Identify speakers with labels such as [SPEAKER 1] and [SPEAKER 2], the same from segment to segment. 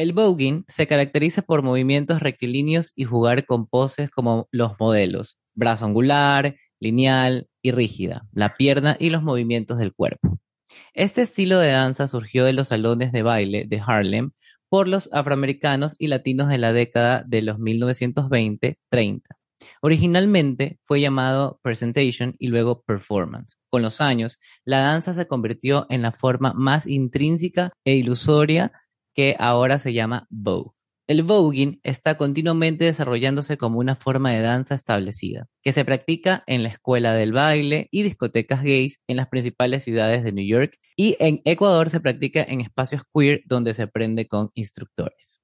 [SPEAKER 1] El voguing se caracteriza por movimientos rectilíneos y jugar con poses como los modelos, brazo angular, lineal y rígida, la pierna y los movimientos del cuerpo. Este estilo de danza surgió de los salones de baile de Harlem por los afroamericanos y latinos de la década de los 1920-30. Originalmente fue llamado presentation y luego performance. Con los años, la danza se convirtió en la forma más intrínseca e ilusoria que ahora se llama Vogue. El voguing está continuamente desarrollándose como una forma de danza establecida, que se practica en la escuela del baile y discotecas gays en las principales ciudades de New York y en Ecuador se practica en espacios queer donde se aprende con instructores.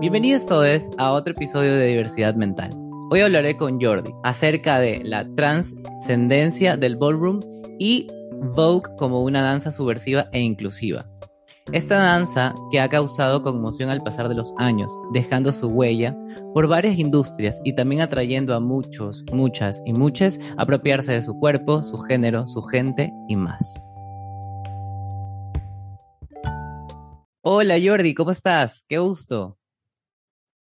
[SPEAKER 1] Bienvenidos todos a otro episodio de Diversidad Mental. Hoy hablaré con Jordi acerca de la trascendencia del ballroom y Vogue como una danza subversiva e inclusiva. Esta danza que ha causado conmoción al pasar de los años, dejando su huella por varias industrias y también atrayendo a muchos, muchas y muchas a apropiarse de su cuerpo, su género, su gente y más. Hola Jordi, ¿cómo estás? Qué gusto.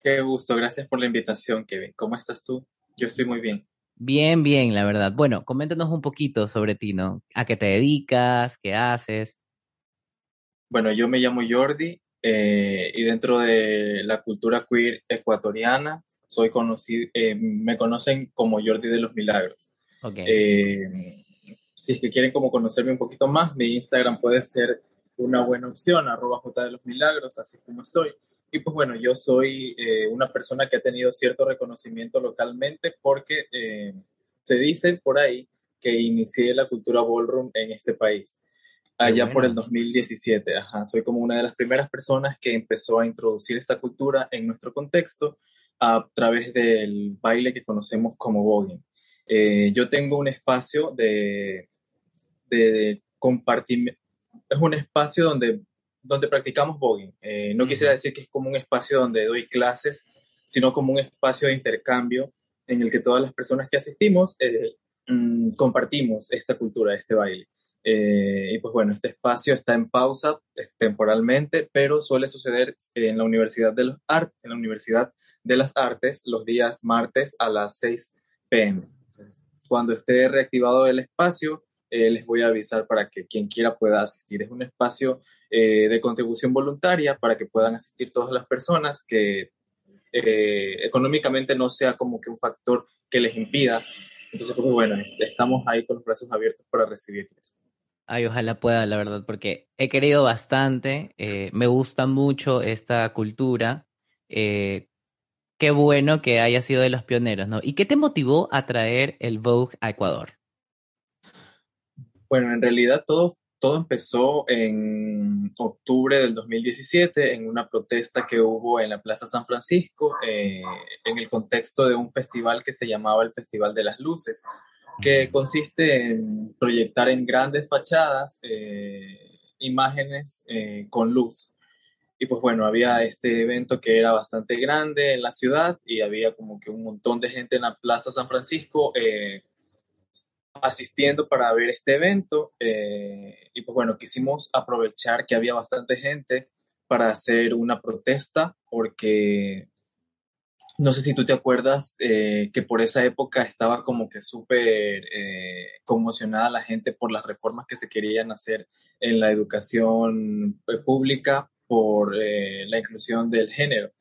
[SPEAKER 2] Qué gusto, gracias por la invitación, Kevin. ¿Cómo estás tú? Yo estoy muy bien.
[SPEAKER 1] Bien, bien, la verdad. Bueno, coméntanos un poquito sobre ti, ¿no? ¿A qué te dedicas? ¿Qué haces?
[SPEAKER 2] Bueno, yo me llamo Jordi eh, y dentro de la cultura queer ecuatoriana soy conocido, eh, me conocen como Jordi de los Milagros. Okay. Eh, si es que quieren como conocerme un poquito más, mi Instagram puede ser una buena opción, arroba J de los Milagros, así como estoy. Y pues bueno, yo soy eh, una persona que ha tenido cierto reconocimiento localmente porque eh, se dice por ahí que inicié la cultura ballroom en este país. Allá por el 2017, ajá, soy como una de las primeras personas que empezó a introducir esta cultura en nuestro contexto a través del baile que conocemos como voguing. Eh, yo tengo un espacio de, de, de compartir, es un espacio donde donde practicamos voguing. Eh, no quisiera decir que es como un espacio donde doy clases, sino como un espacio de intercambio en el que todas las personas que asistimos eh, mm, compartimos esta cultura, este baile. Eh, y pues bueno, este espacio está en pausa temporalmente, pero suele suceder en la Universidad de, los Art en la Universidad de las Artes los días martes a las 6 pm. cuando esté reactivado el espacio, les voy a avisar para que quien quiera pueda asistir. Es un espacio eh, de contribución voluntaria para que puedan asistir todas las personas, que eh, económicamente no sea como que un factor que les impida. Entonces, pues bueno, estamos ahí con los brazos abiertos para recibirles.
[SPEAKER 1] Ay, ojalá pueda, la verdad, porque he querido bastante, eh, me gusta mucho esta cultura. qué bueno que haya sido de los pioneros, ¿no? ¿Y qué te motivó a traer el Vogue a Ecuador?
[SPEAKER 2] Bueno, en realidad todo todo empezó en octubre del 2017 en una protesta que hubo en la Plaza San Francisco eh, en el contexto de un festival que se llamaba el Festival de las Luces, que consiste en proyectar en grandes fachadas eh, imágenes eh, con luz. Y pues bueno, había este evento que era bastante grande en la ciudad y había como que un montón de gente en la Plaza San Francisco asistiendo para ver este evento eh, y pues bueno, quisimos aprovechar que había bastante gente para hacer una protesta porque no sé si tú te acuerdas eh, que por esa época estaba como que súper eh, conmocionada la gente por las reformas que se querían hacer en la educación pública por la inclusión del género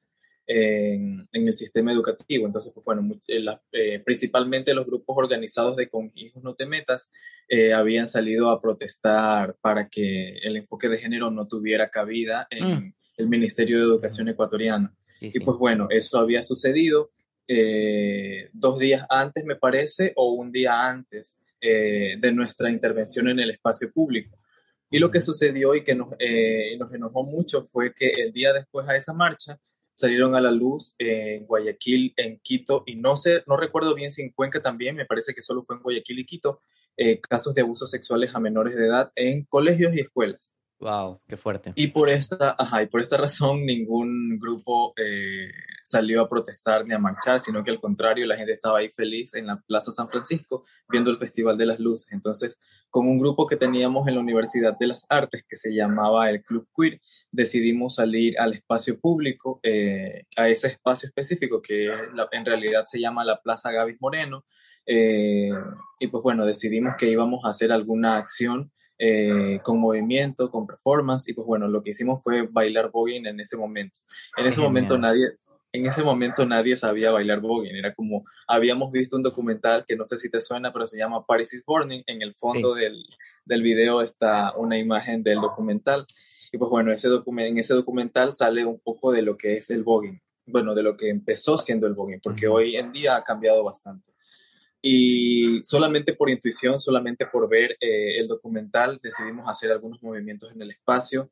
[SPEAKER 2] en, el sistema educativo. Entonces, pues bueno, eh, eh, principalmente los grupos organizados de Con Hijos No Te Metas eh, habían salido a protestar para que el enfoque de género no tuviera cabida en mm. el Ministerio de Educación ecuatoriano. Y pues bueno, eso había sucedido dos días antes, me parece, o un día antes de nuestra intervención en el espacio público. Y lo que sucedió y que nos, nos enojó mucho fue que el día después a esa marcha, salieron a la luz en Guayaquil, en Quito, y no sé, no recuerdo bien si en Cuenca también, me parece que solo fue en Guayaquil y Quito, eh, casos de abusos sexuales a menores de edad en colegios y escuelas.
[SPEAKER 1] Wow, qué fuerte.
[SPEAKER 2] Y por esta, ajá, y por esta razón ningún grupo eh, salió a protestar ni a marchar, sino que al contrario, la gente estaba ahí feliz en la Plaza San Francisco viendo el Festival de las Luces. Entonces, con un grupo que teníamos en la Universidad de las Artes, que se llamaba el Club Queer, decidimos salir al espacio público, eh, a ese espacio específico que en realidad se llama la Plaza Gavis Moreno, eh, y pues bueno, decidimos que íbamos a hacer alguna acción eh, con movimiento, con performance, y pues bueno, lo que hicimos fue bailar voguing en ese momento. En ese momento nadie, en ese momento nadie sabía bailar voguing, era como, habíamos visto un documental que no sé si te suena, pero se llama Paris is Burning, en el fondo del, del, video está una imagen del documental, y pues bueno, ese en ese documental sale un poco de lo que es el voguing, bueno, de lo que empezó siendo el voguing, porque hoy en día ha cambiado bastante. Y solamente por intuición, solamente por ver eh, el documental, decidimos hacer algunos movimientos en el espacio,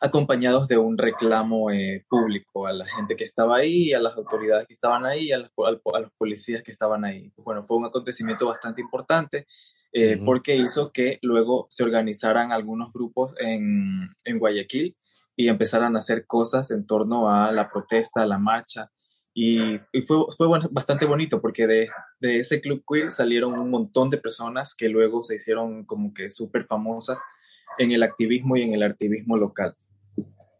[SPEAKER 2] acompañados de un reclamo eh, público a la gente que estaba ahí, a las autoridades que estaban ahí, a, los, a los policías que estaban ahí. Bueno, fue un acontecimiento bastante importante eh, porque hizo que luego se organizaran algunos grupos en, en Guayaquil y empezaran a hacer cosas en torno a la protesta, a la marcha, y, fue, fue bastante bonito porque de, de, ese club queer salieron un montón de personas que luego se hicieron como que súper famosas en el activismo y en el activismo local.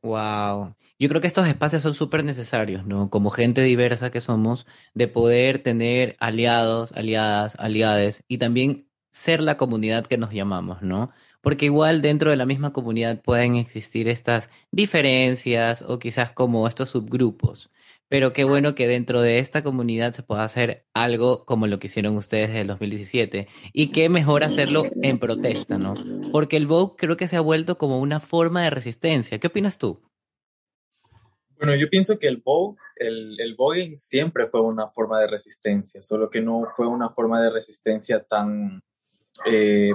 [SPEAKER 1] Wow. Yo creo que estos espacios son súper necesarios, ¿no? Como gente diversa que somos, de poder tener aliados, aliadas, aliades y también ser la comunidad que nos llamamos, ¿no? Porque igual dentro de la misma comunidad pueden existir estas diferencias o quizás como estos subgrupos. Pero qué bueno que dentro de esta comunidad se pueda hacer algo como lo que hicieron ustedes desde el 2017. Y qué mejor hacerlo en protesta, ¿no? Porque el Vogue creo que se ha vuelto como una forma de resistencia. ¿Qué opinas tú?
[SPEAKER 2] Bueno, yo pienso que el Vogue, el, el voguing siempre fue una forma de resistencia, solo que no fue una forma de resistencia tan eh,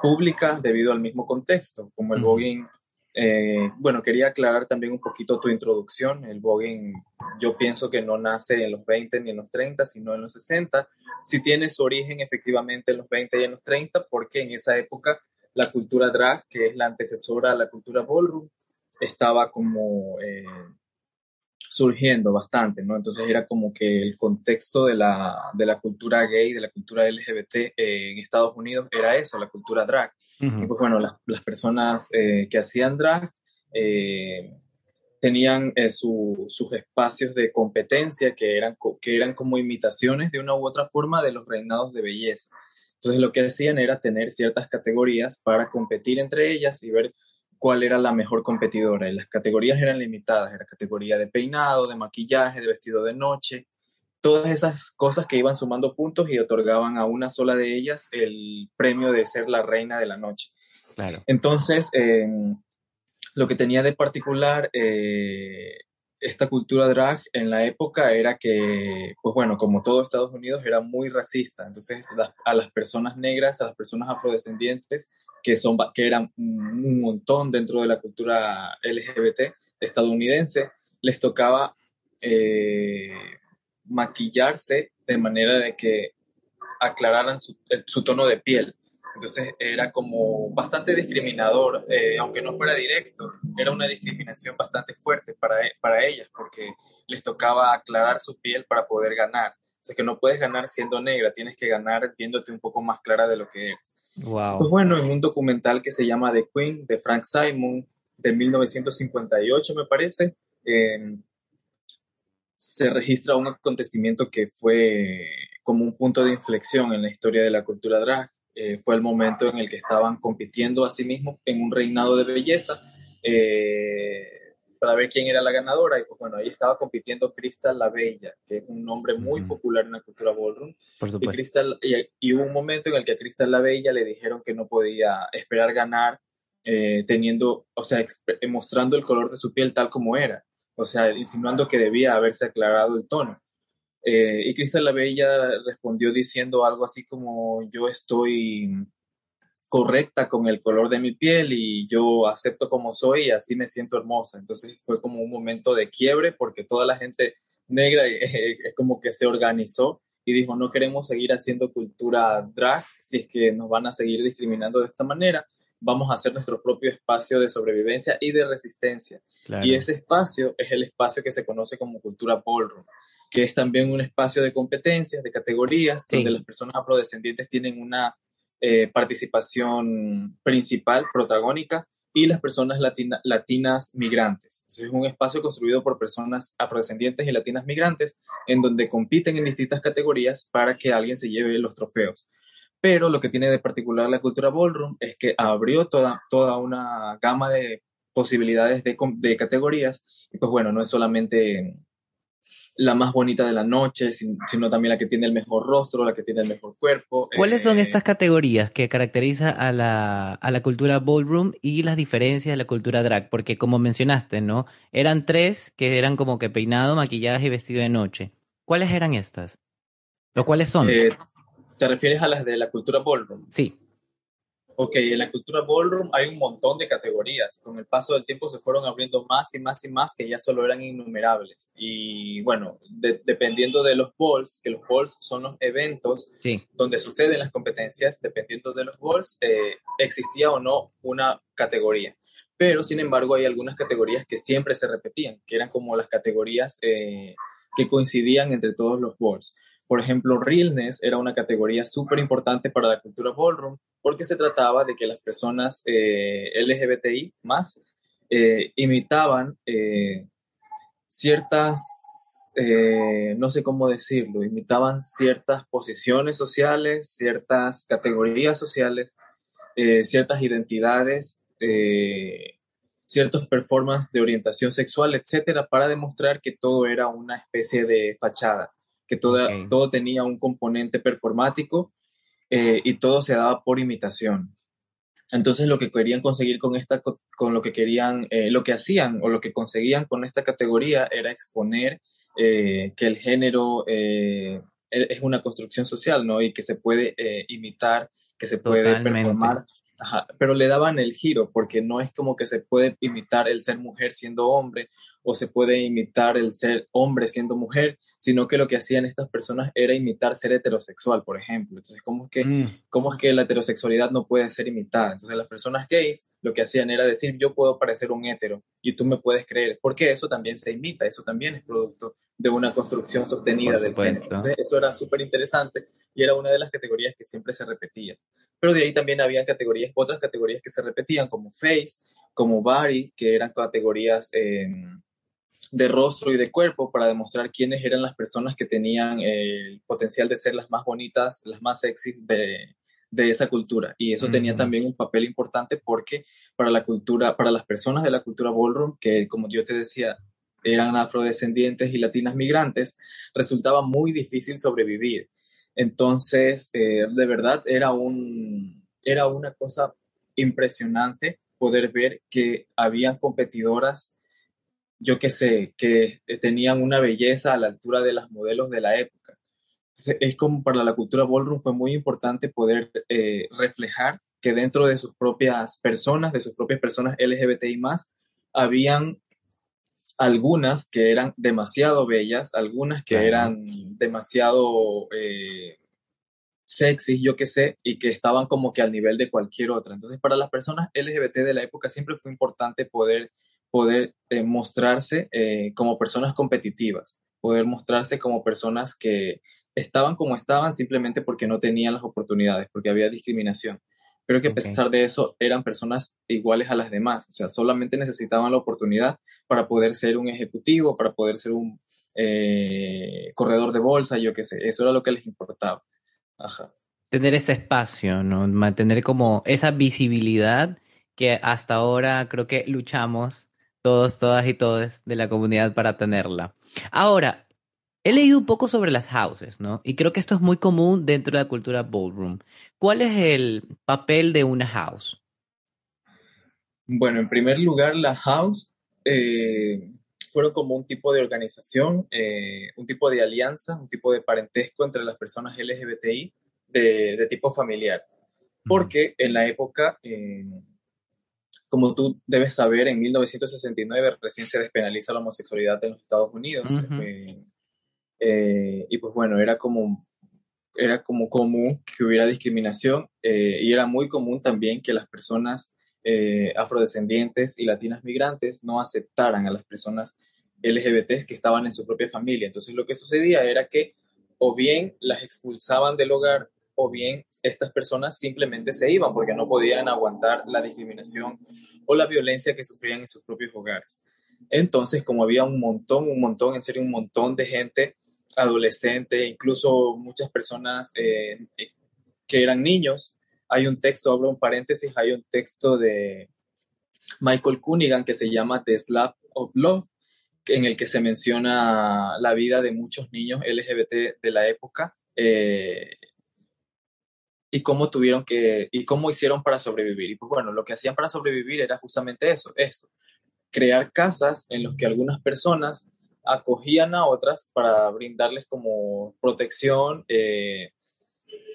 [SPEAKER 2] pública debido al mismo contexto, como el voguing eh, bueno, quería aclarar también un poquito tu introducción. El voguing, yo pienso que no nace en los 20 ni en los 30, sino en los 60. Si tiene su origen efectivamente en los 20 y en los 30, porque en esa época la cultura drag, que es la antecesora a la cultura ballroom, estaba como eh, surgiendo bastante, ¿no? Entonces era como que el contexto de la, de la cultura gay, de la cultura LGBT eh, en Estados Unidos era eso, la cultura drag. Y pues bueno, las, las personas eh, que hacían drag eh, tenían sus espacios de competencia que eran, que eran como imitaciones de una u otra forma de los reinados de belleza. Entonces lo que hacían era tener ciertas categorías para competir entre ellas y ver cuál era la mejor competidora. Y las categorías eran limitadas, era categoría de peinado, de maquillaje, de vestido de noche, todas esas cosas que iban sumando puntos y otorgaban a una sola de ellas el premio de ser la reina de la noche. Claro. Entonces, em, lo que tenía de particular eh, esta cultura drag en la época era que, pues bueno, como todo Estados Unidos era muy racista, entonces a las personas negras, a las personas afrodescendientes, que, son, que eran un montón dentro de la cultura LGBT estadounidense, les tocaba eh, maquillarse de manera de que aclararan su, tono de piel. Entonces era como bastante discriminador, eh, aunque no fuera directo, era una discriminación bastante fuerte para, e, para ellas porque les tocaba aclarar su piel para poder ganar. O sea que no puedes ganar siendo negra, tienes que ganar viéndote un poco más clara de lo que eres. Wow. Pues bueno, en un documental que se llama The Queen de Frank Simon de 1958 me parece, se registra un acontecimiento que fue como un punto de inflexión en la historia de la cultura drag. Eh, fue el momento en el que estaban compitiendo a sí mismos en un reinado de belleza eh, para ver quién era la ganadora. Y pues bueno, ahí estaba compitiendo Crystal la Bella, que es un nombre muy popular en la cultura ballroom. Por y, Crystal, y, hubo un momento en el que a Crystal la Bella le dijeron que no podía esperar ganar eh, teniendo, o sea, mostrando el color de su piel tal como era o sea, insinuando que debía haberse aclarado el tono. Eh, y Cristal la Bella respondió diciendo algo así como yo estoy correcta con el color de mi piel y yo acepto como soy y así me siento hermosa. Entonces fue como un momento de quiebre porque toda la gente negra es como que se organizó y dijo no queremos seguir haciendo cultura drag si es que nos van a seguir discriminando de esta manera vamos a hacer nuestro propio espacio de sobrevivencia y de resistencia. Y ese espacio es el espacio que se conoce como cultura ballroom, que es también un espacio de competencias, de categorías, donde las personas afrodescendientes tienen una eh, participación principal, protagónica, y las personas latinas migrantes. es un espacio construido por personas afrodescendientes y latinas migrantes en donde compiten en distintas categorías para que alguien se lleve los trofeos. Pero lo que tiene de particular la cultura ballroom es que abrió toda, toda una gama de posibilidades de, de categorías y pues bueno, no es solamente la más bonita de la noche, sino también la que tiene el mejor rostro, la que tiene el mejor cuerpo.
[SPEAKER 1] ¿Cuáles son eh, estas categorías que caracterizan a la, a la cultura ballroom y las diferencias de la cultura drag? Porque como mencionaste, ¿no? Eran tres que eran como que peinado, maquillaje y vestido de noche. ¿Cuáles eran estas? ¿O cuáles son?
[SPEAKER 2] Eh, ¿Te refieres a las de la cultura ballroom?
[SPEAKER 1] Sí.
[SPEAKER 2] Ok, en la cultura ballroom hay un montón de categorías. Con el paso del tiempo se fueron abriendo más y más y más que ya solo eran innumerables. Y bueno, dependiendo de los balls, que los balls son los eventos donde suceden las competencias, dependiendo de los balls, eh, existía o no una categoría. Pero, sin embargo, hay algunas categorías que siempre se repetían, que eran como las categorías eh, que coincidían entre todos los balls. Por ejemplo, realness era una categoría súper importante para la cultura ballroom porque se trataba de que las personas eh, LGBTI más eh, imitaban eh, ciertas, no sé cómo decirlo, imitaban ciertas posiciones sociales, ciertas categorías sociales, ciertas identidades, ciertos performances de orientación sexual, etcétera, para demostrar que todo era una especie de fachada que todo, todo tenía un componente performático eh, y todo se daba por imitación. Entonces lo que querían conseguir con esta, con lo que querían, eh, lo que hacían o lo que conseguían con esta categoría era exponer eh, que el género e-, es una construcción social, ¿no? Y que se puede imitar, que se puede performar pero le daban el giro, porque no es como que se puede imitar el ser mujer siendo hombre o se puede imitar el ser hombre siendo mujer, sino que lo que hacían estas personas era imitar ser heterosexual, por ejemplo. Entonces, ¿cómo es que, mm. ¿cómo es que la heterosexualidad no puede ser imitada? Entonces, las personas gays lo que hacían era decir, yo puedo parecer un hetero y tú me puedes creer, porque eso también se imita, eso también es producto de una construcción sostenida del género. Entonces, eso era súper interesante y era una de las categorías que siempre se repetía pero de ahí también había categorías, otras categorías que se repetían, como face, como body, que eran categorías em, de rostro y de cuerpo para demostrar quiénes eran las personas que tenían el potencial de ser las más bonitas, las más sexy de, de esa cultura. Y eso tenía también un papel importante porque para la cultura, para las personas de la cultura ballroom, que como yo te decía, eran afrodescendientes y latinas migrantes, resultaba muy difícil sobrevivir. Entonces, eh, de verdad, era, un, era una cosa impresionante poder ver que habían competidoras, yo qué sé, que tenían una belleza a la altura de las modelos de la época. es como para la cultura ballroom fue muy importante poder eh, reflejar que dentro de sus propias personas, de sus propias personas LGBTI más, habían algunas que eran demasiado bellas, algunas que eran demasiado eh, sexy, yo qué sé, y que estaban como que al nivel de cualquier otra. Entonces, para las personas LGBT de la época siempre fue importante poder, poder eh, mostrarse eh, como personas competitivas, poder mostrarse como personas que estaban como estaban simplemente porque no tenían las oportunidades, porque había discriminación pero que a pesar de eso eran personas iguales a las demás, o sea, solamente necesitaban la oportunidad para poder ser un ejecutivo, para poder ser un eh, corredor de bolsa, yo qué sé, eso era lo que les importaba. Ajá.
[SPEAKER 1] Tener ese espacio, ¿no? Mantener como esa visibilidad que hasta ahora creo que luchamos todos, todas y todos de la comunidad para tenerla. Ahora, He leído un poco sobre las houses, ¿no? Y creo que esto es muy común dentro de la cultura ballroom. ¿Cuál es el papel de una house?
[SPEAKER 2] Bueno, en primer lugar, la house eh, fueron como un tipo de organización, eh, un tipo de alianza, un tipo de parentesco entre las personas LGBTI de, tipo familiar. Porque en la época, eh, como tú debes saber, en 1969 recién se despenaliza la homosexualidad en los Estados Unidos. Eh, y pues bueno, era como era como común que hubiera discriminación eh, y era muy común también que las personas eh, afrodescendientes y latinas migrantes no aceptaran a las personas LGBT que estaban en su propia familia. Entonces lo que sucedía era que o bien las expulsaban del hogar o bien estas personas simplemente se iban porque no podían aguantar la discriminación o la violencia que sufrían en sus propios hogares. Entonces, como había un montón, un montón, en serio, un montón de gente adolescente, incluso muchas personas eh, que eran niños, hay un texto, abro un paréntesis, hay un texto de Michael Cunningham que se llama The Slap of Love, en el que se menciona la vida de muchos niños LGBT de la época eh, y cómo tuvieron que, y cómo hicieron para sobrevivir. Y pues bueno, lo que hacían para sobrevivir era justamente eso, eso, crear casas en las que algunas personas acogían a otras para brindarles como protección, eh,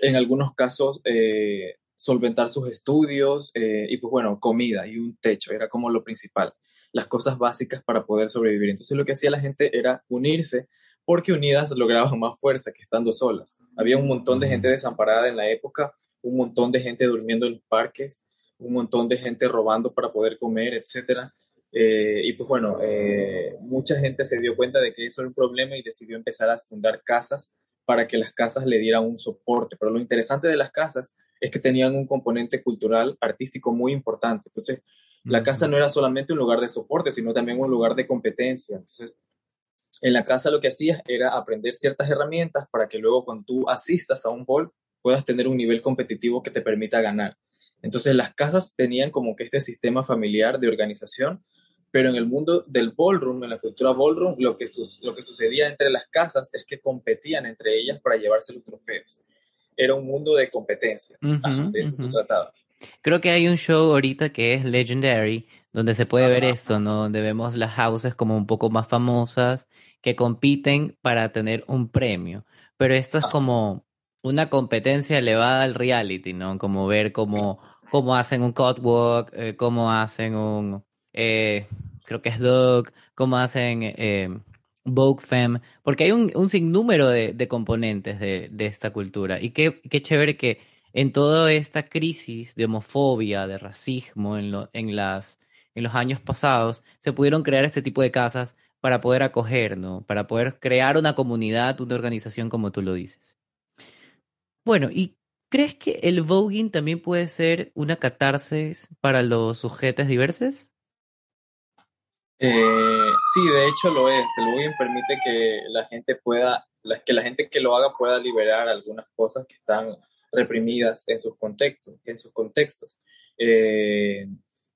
[SPEAKER 2] en algunos casos eh, solventar sus estudios y pues bueno, comida y un techo, era como lo principal las cosas básicas para poder sobrevivir. Entonces lo que hacía la gente era unirse porque unidas lograban más fuerza que estando solas. Había un montón de gente desamparada en la época, un montón de gente durmiendo en los parques, un montón de gente robando para poder comer, etc. Eh, y pues bueno, eh, mucha gente se dio cuenta de que eso era un problema y decidió empezar a fundar casas para que las casas le dieran un soporte. Pero lo interesante de las casas es que tenían un componente cultural, artístico muy importante. Entonces, la casa no era solamente un lugar de soporte, sino también un lugar de competencia. Entonces, en la casa lo que hacías era aprender ciertas herramientas para que luego cuando tú asistas a un ball puedas tener un nivel competitivo que te permita ganar. Entonces, las casas tenían como que este sistema familiar de organización, pero en el mundo del ballroom, en la cultura ballroom, lo que, lo que sucedía entre las casas es que competían entre ellas para llevarse los trofeos. Era un mundo de competencia. de eso se trataba.
[SPEAKER 1] Creo que hay un show ahorita que es Legendary, donde se puede ver esto, ¿no? Donde vemos las houses como un poco más famosas que compiten para tener un premio. Pero esto es como una competencia elevada al reality, ¿no? Como ver cómo, cómo hacen un catwalk, eh, cómo hacen un, eh, creo que es Dog, cómo hacen eh, Vogue Femme, porque hay un, un sinnúmero de, de componentes de, de, esta cultura. Y qué, qué chévere que en toda esta crisis de homofobia, de racismo en, en, las, en los años pasados, se pudieron crear este tipo de casas para poder acoger, ¿no? Para poder crear una comunidad, una organización como tú lo dices. Bueno, ¿y crees que el voguing también puede ser una catarsis para los sujetos diversos?
[SPEAKER 2] Eh, sí, de hecho lo es. El voguing permite que la gente pueda, que la gente que lo haga pueda liberar algunas cosas que están reprimidas en sus contextos. En sus contextos. Eh,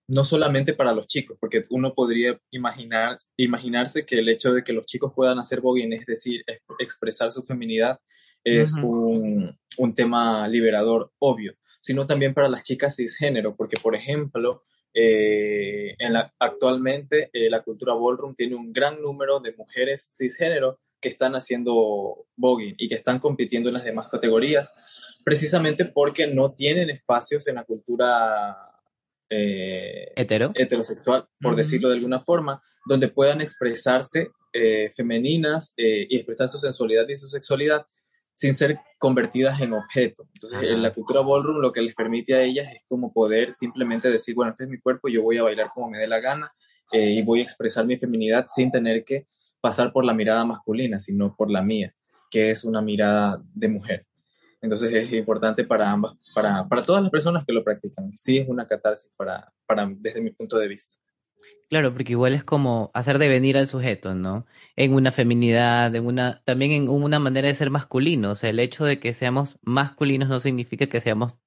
[SPEAKER 2] no solamente para los chicos, porque uno podría imaginar, imaginarse que el hecho de que los chicos puedan hacer voguing, es decir, expresar su feminidad, es un, un, tema liberador obvio, sino también para las chicas cisgénero, porque, por ejemplo, eh, en la, actualmente eh, la cultura ballroom tiene un gran número de mujeres cisgénero que están haciendo voguing y que están compitiendo en las demás categorías, precisamente porque no tienen espacios en la cultura eh, heterosexual, por decirlo de alguna forma, donde puedan expresarse eh, femeninas eh, y expresar su sensualidad y su sexualidad sin ser convertidas en objeto. Entonces, en la cultura ballroom lo que les permite a ellas es como poder simplemente decir, bueno, este es mi cuerpo, yo voy a bailar como me dé la gana y voy a expresar mi feminidad sin tener que pasar por la mirada masculina, sino por la mía, que es una mirada de mujer. Entonces es importante para ambas, para, para todas las personas que lo practican. Sí es una catarsis para, para, desde mi punto de vista.
[SPEAKER 1] Claro, porque igual es como hacer de venir al sujeto, ¿no? En una feminidad, en una, también en una manera de ser masculino. O sea, el hecho de que seamos masculinos no significa que seamos,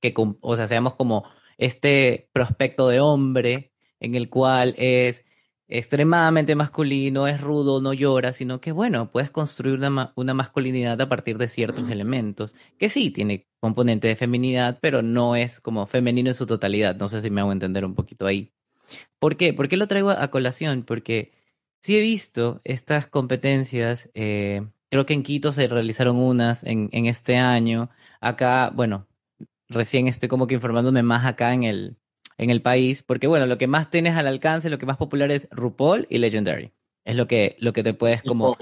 [SPEAKER 1] que, o sea, seamos como este prospecto de hombre en el cual es extremadamente masculino, es rudo, no llora, sino que, bueno, puedes construir una, una, masculinidad a partir de ciertos elementos, que sí tiene componente de feminidad, pero no es como femenino en su totalidad. No sé si me hago entender un poquito ahí. ¿Por qué? ¿Por qué lo traigo a colación? Porque sí he visto estas competencias, eh, creo que en Quito se realizaron unas en, en este año. Acá, bueno, recién estoy como que informándome más acá en el, en el país, porque bueno, lo que más tienes al alcance, lo que más popular es RuPaul y Legendary. Es lo que, lo que te puedes como...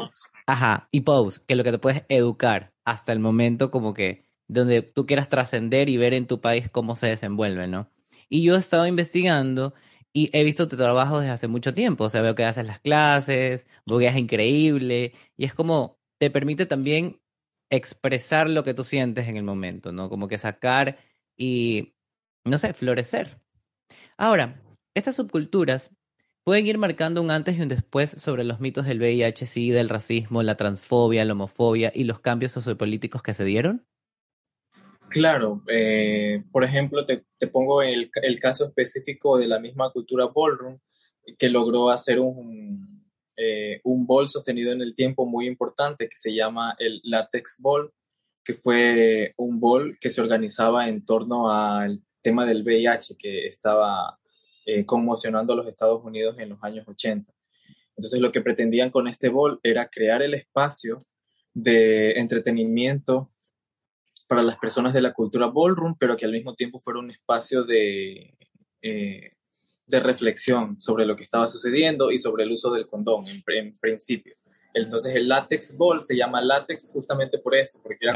[SPEAKER 1] Ajá, y Pose, que es lo que te puedes educar hasta el momento como que donde tú quieras trascender y ver en tu país cómo se desenvuelve, ¿no? Y yo he estado investigando y he visto tu trabajo desde hace mucho tiempo, o sea, veo que haces las clases, es increíble y es como te permite también expresar lo que tú sientes en el momento, ¿no? Como que sacar y, no sé, florecer. Ahora, estas subculturas pueden ir marcando un antes y un después sobre los mitos del VIH, sí, del racismo, la transfobia, la homofobia y los cambios sociopolíticos que se dieron.
[SPEAKER 2] Claro, eh, por ejemplo, te, pongo el, el, caso específico de la misma cultura ballroom, que logró hacer un, eh, un ball sostenido en el tiempo muy importante que se llama el Latex Ball, que fue un ball que se organizaba en torno al tema del VIH que estaba eh, conmocionando a los Estados Unidos en los años 80. Entonces lo que pretendían con este ball era crear el espacio de entretenimiento para las personas de la cultura ballroom, pero que al mismo tiempo fuera un espacio de, eh, de reflexión sobre lo que estaba sucediendo y sobre el uso del condón en, principio. Entonces el látex ball se llama látex justamente por eso, porque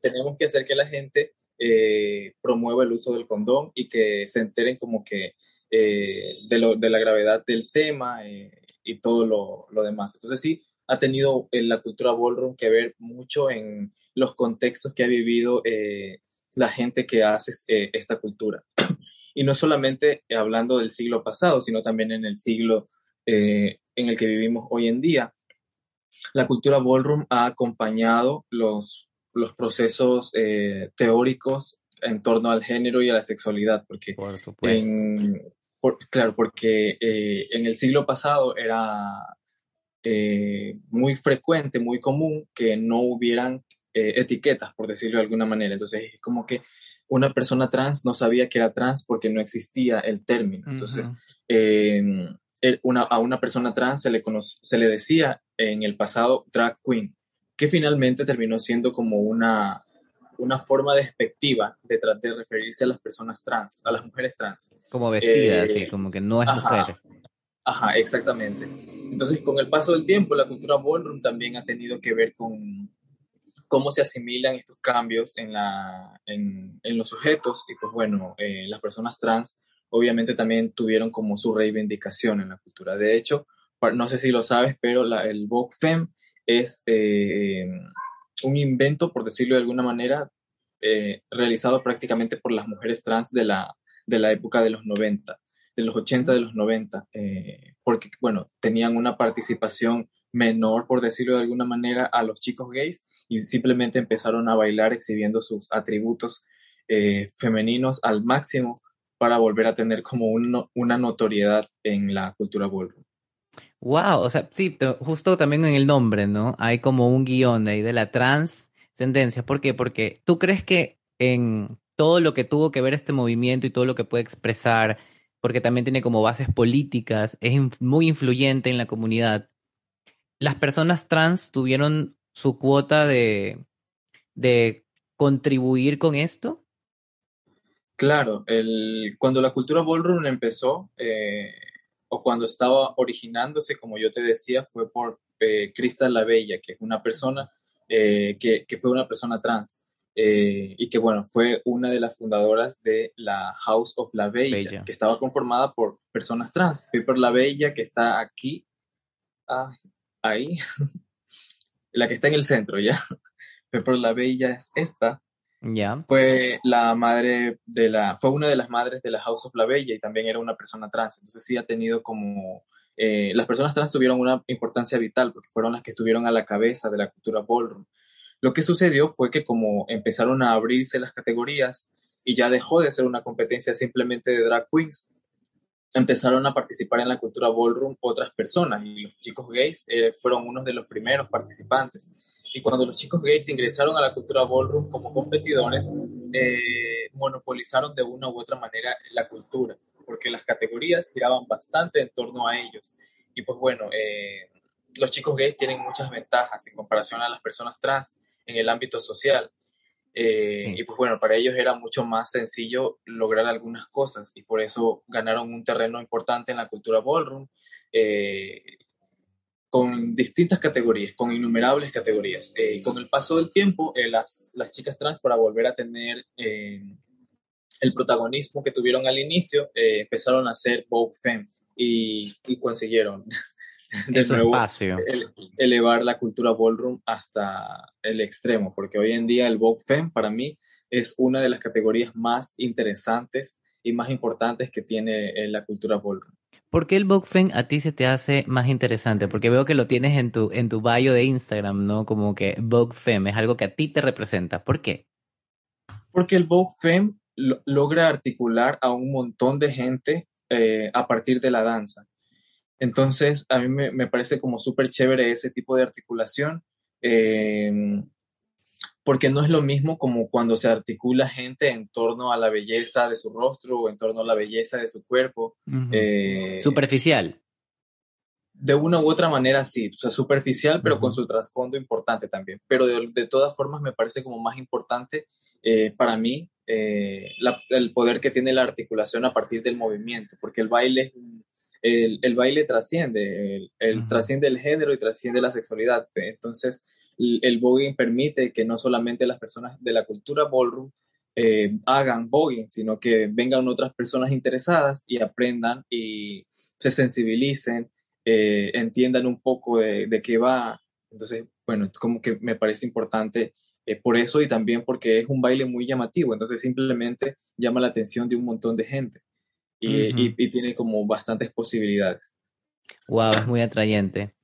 [SPEAKER 2] tenemos que hacer que la gente eh, promueva el uso del condón y que se enteren como que eh, de, lo, de, la gravedad del tema y todo lo, lo, demás. Entonces sí, ha tenido en la cultura ballroom que ver mucho en los contextos que ha vivido eh, la gente que hace eh, esta cultura. Y no solamente hablando del siglo pasado, sino también en el siglo eh, en el que vivimos hoy en día. La cultura ballroom ha acompañado los, los procesos teóricos en torno al género y a la sexualidad, porque
[SPEAKER 1] por supuesto.
[SPEAKER 2] claro, porque en el siglo pasado era muy frecuente, muy común que no hubieran eh, etiquetas, por decirlo de alguna manera. Entonces, es como que una persona trans no sabía que era trans porque no existía el término. Entonces, em, a una persona trans se le, se le decía en el pasado drag queen, que finalmente terminó siendo como una, una forma despectiva de, de referirse a las personas trans, a las mujeres trans.
[SPEAKER 1] Como vestida, así, eh, como que no es mujer.
[SPEAKER 2] Ajá, exactamente. Entonces, con el paso del tiempo, la cultura ballroom también ha tenido que ver con, cómo se asimilan estos cambios en, la, en, en los sujetos. Y pues bueno, eh, las personas trans obviamente también tuvieron como su reivindicación en la cultura. De hecho, no sé si lo sabes, pero la, el Vogue Femme es eh, un invento, por decirlo de alguna manera, eh, realizado prácticamente por las mujeres trans de la, de la época de los 90, de los 80, de los 90, porque, bueno, tenían una participación menor, por decirlo de alguna manera, a los chicos gays y simplemente empezaron a bailar exhibiendo sus atributos eh, femeninos al máximo para volver a tener como una notoriedad en la cultura ballroom.
[SPEAKER 1] Wow, o sea, sí, justo también en el nombre, ¿no? Hay como un guion ahí de la transcendencia. ¿Por qué? Porque tú crees que en todo lo que tuvo que ver este movimiento y todo lo que puede expresar, porque también tiene como bases políticas, es muy influyente en la comunidad. Las personas trans tuvieron su cuota de, de contribuir con esto?
[SPEAKER 2] Claro, el, cuando la cultura ballroom empezó, eh, o cuando estaba originándose, como yo te decía, fue por eh, Crystal La Bella, que es una persona eh, que, que, fue una persona trans. Eh, y que bueno, fue una de las fundadoras de la House of La Bella, que estaba conformada por personas trans. Piper La Bella, que está aquí, ah, ahí, la que está en el centro, ¿ya? Pero la Bella es esta. Fue la madre de la, fue una de las madres de la House of La Bella y también era una persona trans. Entonces sí ha tenido como, eh, las personas trans tuvieron una importancia vital porque fueron las que estuvieron a la cabeza de la cultura ballroom. Lo que sucedió fue que como empezaron a abrirse las categorías y ya dejó de ser una competencia simplemente de drag queens, empezaron a participar en la cultura ballroom otras personas y los chicos gays eh, fueron unos de los primeros participantes. Y cuando los chicos gays ingresaron a la cultura ballroom como competidores, eh, monopolizaron de una u otra manera la cultura, porque las categorías giraban bastante en torno a ellos. Y pues bueno, eh, los chicos gays tienen muchas ventajas en comparación a las personas trans en el ámbito social. Eh, y pues bueno, para ellos era mucho más sencillo lograr algunas cosas y por eso ganaron un terreno importante en la cultura ballroom. Eh, con distintas categorías, con innumerables categorías. Eh, con el paso del tiempo, eh, las, las, chicas trans, para volver a tener eh, el protagonismo que tuvieron al inicio, empezaron a hacer Vogue Femme y, y consiguieron de nuevo elevar la cultura ballroom hasta el extremo, porque hoy en día el Vogue Femme para mí es una de las categorías más interesantes y más importantes que tiene la cultura ballroom.
[SPEAKER 1] ¿Por qué el Femme a ti se te hace más interesante? Porque veo que lo tienes en tu, en tu bio de Instagram, ¿no? Como que Femme es algo que a ti te representa. ¿Por qué?
[SPEAKER 2] Porque el Vogue Femme logra articular a un montón de gente eh, a partir de la danza. Entonces, a mí me, parece como súper chévere ese tipo de articulación. Eh, porque no es lo mismo como cuando se articula gente en torno a la belleza de su rostro o en torno a la belleza de su cuerpo.
[SPEAKER 1] Eh, superficial.
[SPEAKER 2] De una u otra manera, sí, o sea, superficial, pero con su trasfondo importante también. Pero de, todas formas me parece como más importante eh, para mí eh, el poder que tiene la articulación a partir del movimiento, porque el baile, el, el baile trasciende, el, trasciende el género y trasciende la sexualidad. Entonces, el voguing permite que no solamente las personas de la cultura ballroom eh, hagan voguing, sino que vengan otras personas interesadas y aprendan y se sensibilicen, eh, entiendan un poco de, qué va. Entonces, bueno, como que me parece importante eh, por eso y también porque es un baile muy llamativo, entonces simplemente llama la atención de un montón de gente y, y tiene como bastantes posibilidades.
[SPEAKER 1] Wow, es muy atrayente.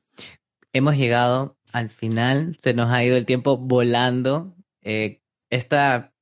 [SPEAKER 1] Hemos llegado al final se nos ha ido el tiempo volando. Eh, esta,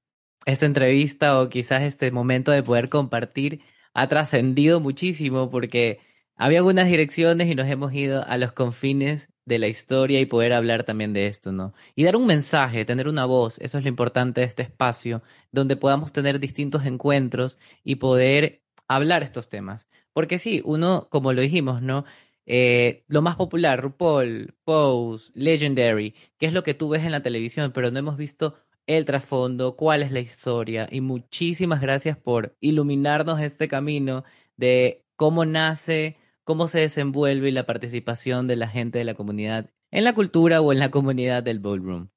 [SPEAKER 1] esta entrevista o quizás este momento de poder compartir ha trascendido muchísimo porque había algunas direcciones y nos hemos ido a los confines de la historia y poder hablar también de esto, ¿no? Y dar un mensaje, tener una voz, eso es lo importante de este espacio, donde podamos tener distintos encuentros y poder hablar estos temas. Porque sí, uno, como lo dijimos, ¿no? Eh, lo más popular, RuPaul, Pose, Legendary, que es lo que tú ves en la televisión, pero no hemos visto el trasfondo, cuál es la historia. Y muchísimas gracias por iluminarnos este camino de cómo nace, cómo se desenvuelve y la participación de la gente de la comunidad en la cultura o en la comunidad del ballroom.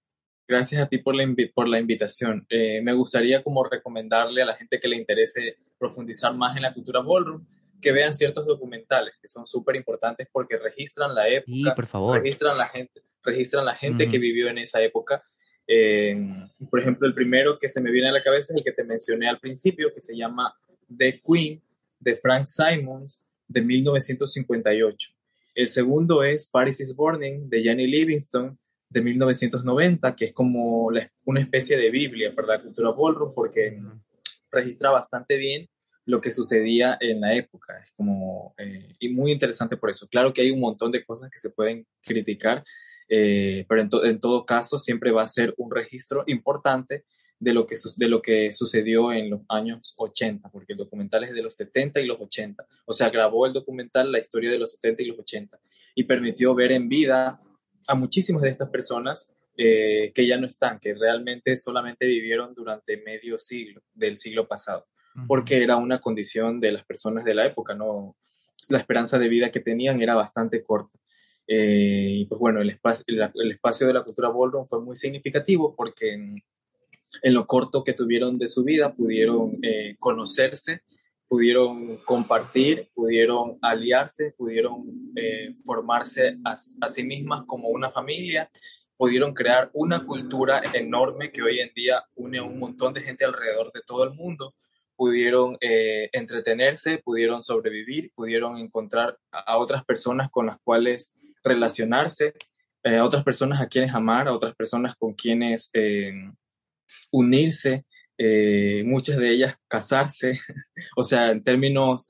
[SPEAKER 2] Gracias a ti por la, invitación. Eh, me gustaría como recomendarle a la gente que le interese profundizar más en la cultura ballroom que vean ciertos documentales que son súper importantes porque registran la época,
[SPEAKER 1] por favor.
[SPEAKER 2] registran la gente, registran la gente que vivió en esa época. Eh, por ejemplo, el primero que se me viene a la cabeza es el que te mencioné al principio, que se llama The Queen, de Frank Simons, de 1958. El segundo es Paris is Burning, de Jenny Livingston, de 1990, que es como una especie de Biblia para la cultura ballroom, porque registra bastante bien lo que sucedía en la época. Como, eh, y muy interesante por eso. Claro que hay un montón de cosas que se pueden criticar, eh, pero en, todo caso siempre va a ser un registro importante de lo, que, de lo que sucedió en los años 80, porque el documental es de los 70 y los 80. O sea, grabó el documental la historia de los 70 y los 80 y permitió ver en vida a muchísimas de estas personas eh, que ya no están, que realmente solamente vivieron durante medio siglo del siglo pasado porque era una condición de las personas de la época, ¿no? La esperanza de vida que tenían era bastante corta. Eh, y pues bueno, el espacio, el, espacio de la cultura ballroom fue muy significativo porque en, lo corto que tuvieron de su vida pudieron eh, conocerse, pudieron compartir, pudieron aliarse, pudieron eh, formarse a, a, sí mismas como una familia, pudieron crear una cultura enorme que hoy en día une a un montón de gente alrededor de todo el mundo pudieron eh, entretenerse, pudieron sobrevivir, pudieron encontrar a, otras personas con las cuales relacionarse, eh, a otras personas a quienes amar, a otras personas con quienes eh, unirse, muchas de ellas casarse, o sea, en términos,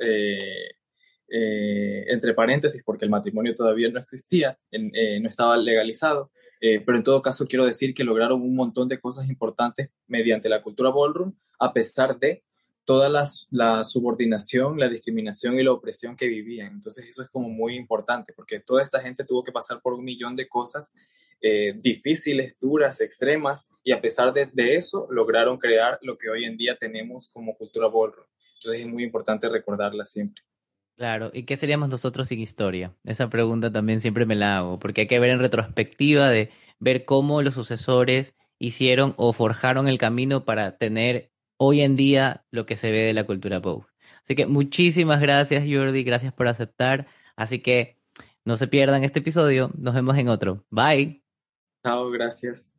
[SPEAKER 2] entre paréntesis, porque el matrimonio todavía no existía, no estaba legalizado, pero en todo caso quiero decir que lograron un montón de cosas importantes mediante la cultura ballroom, a pesar de toda la, subordinación, la discriminación y la opresión que vivían. Entonces eso es como muy importante porque toda esta gente tuvo que pasar por un millón de cosas eh, difíciles, duras, extremas y a pesar de, eso lograron crear lo que hoy en día tenemos como cultura ballroom. Entonces es muy importante recordarla siempre.
[SPEAKER 1] Claro, ¿y qué seríamos nosotros sin historia? Esa pregunta también siempre me la hago, porque hay que ver en retrospectiva de ver cómo los sucesores hicieron o forjaron el camino para tener hoy en día lo que se ve de la cultura pop. Así que muchísimas gracias Jordi, gracias por aceptar. Así que no se pierdan este episodio, nos vemos en otro. Bye.
[SPEAKER 2] Chao, gracias.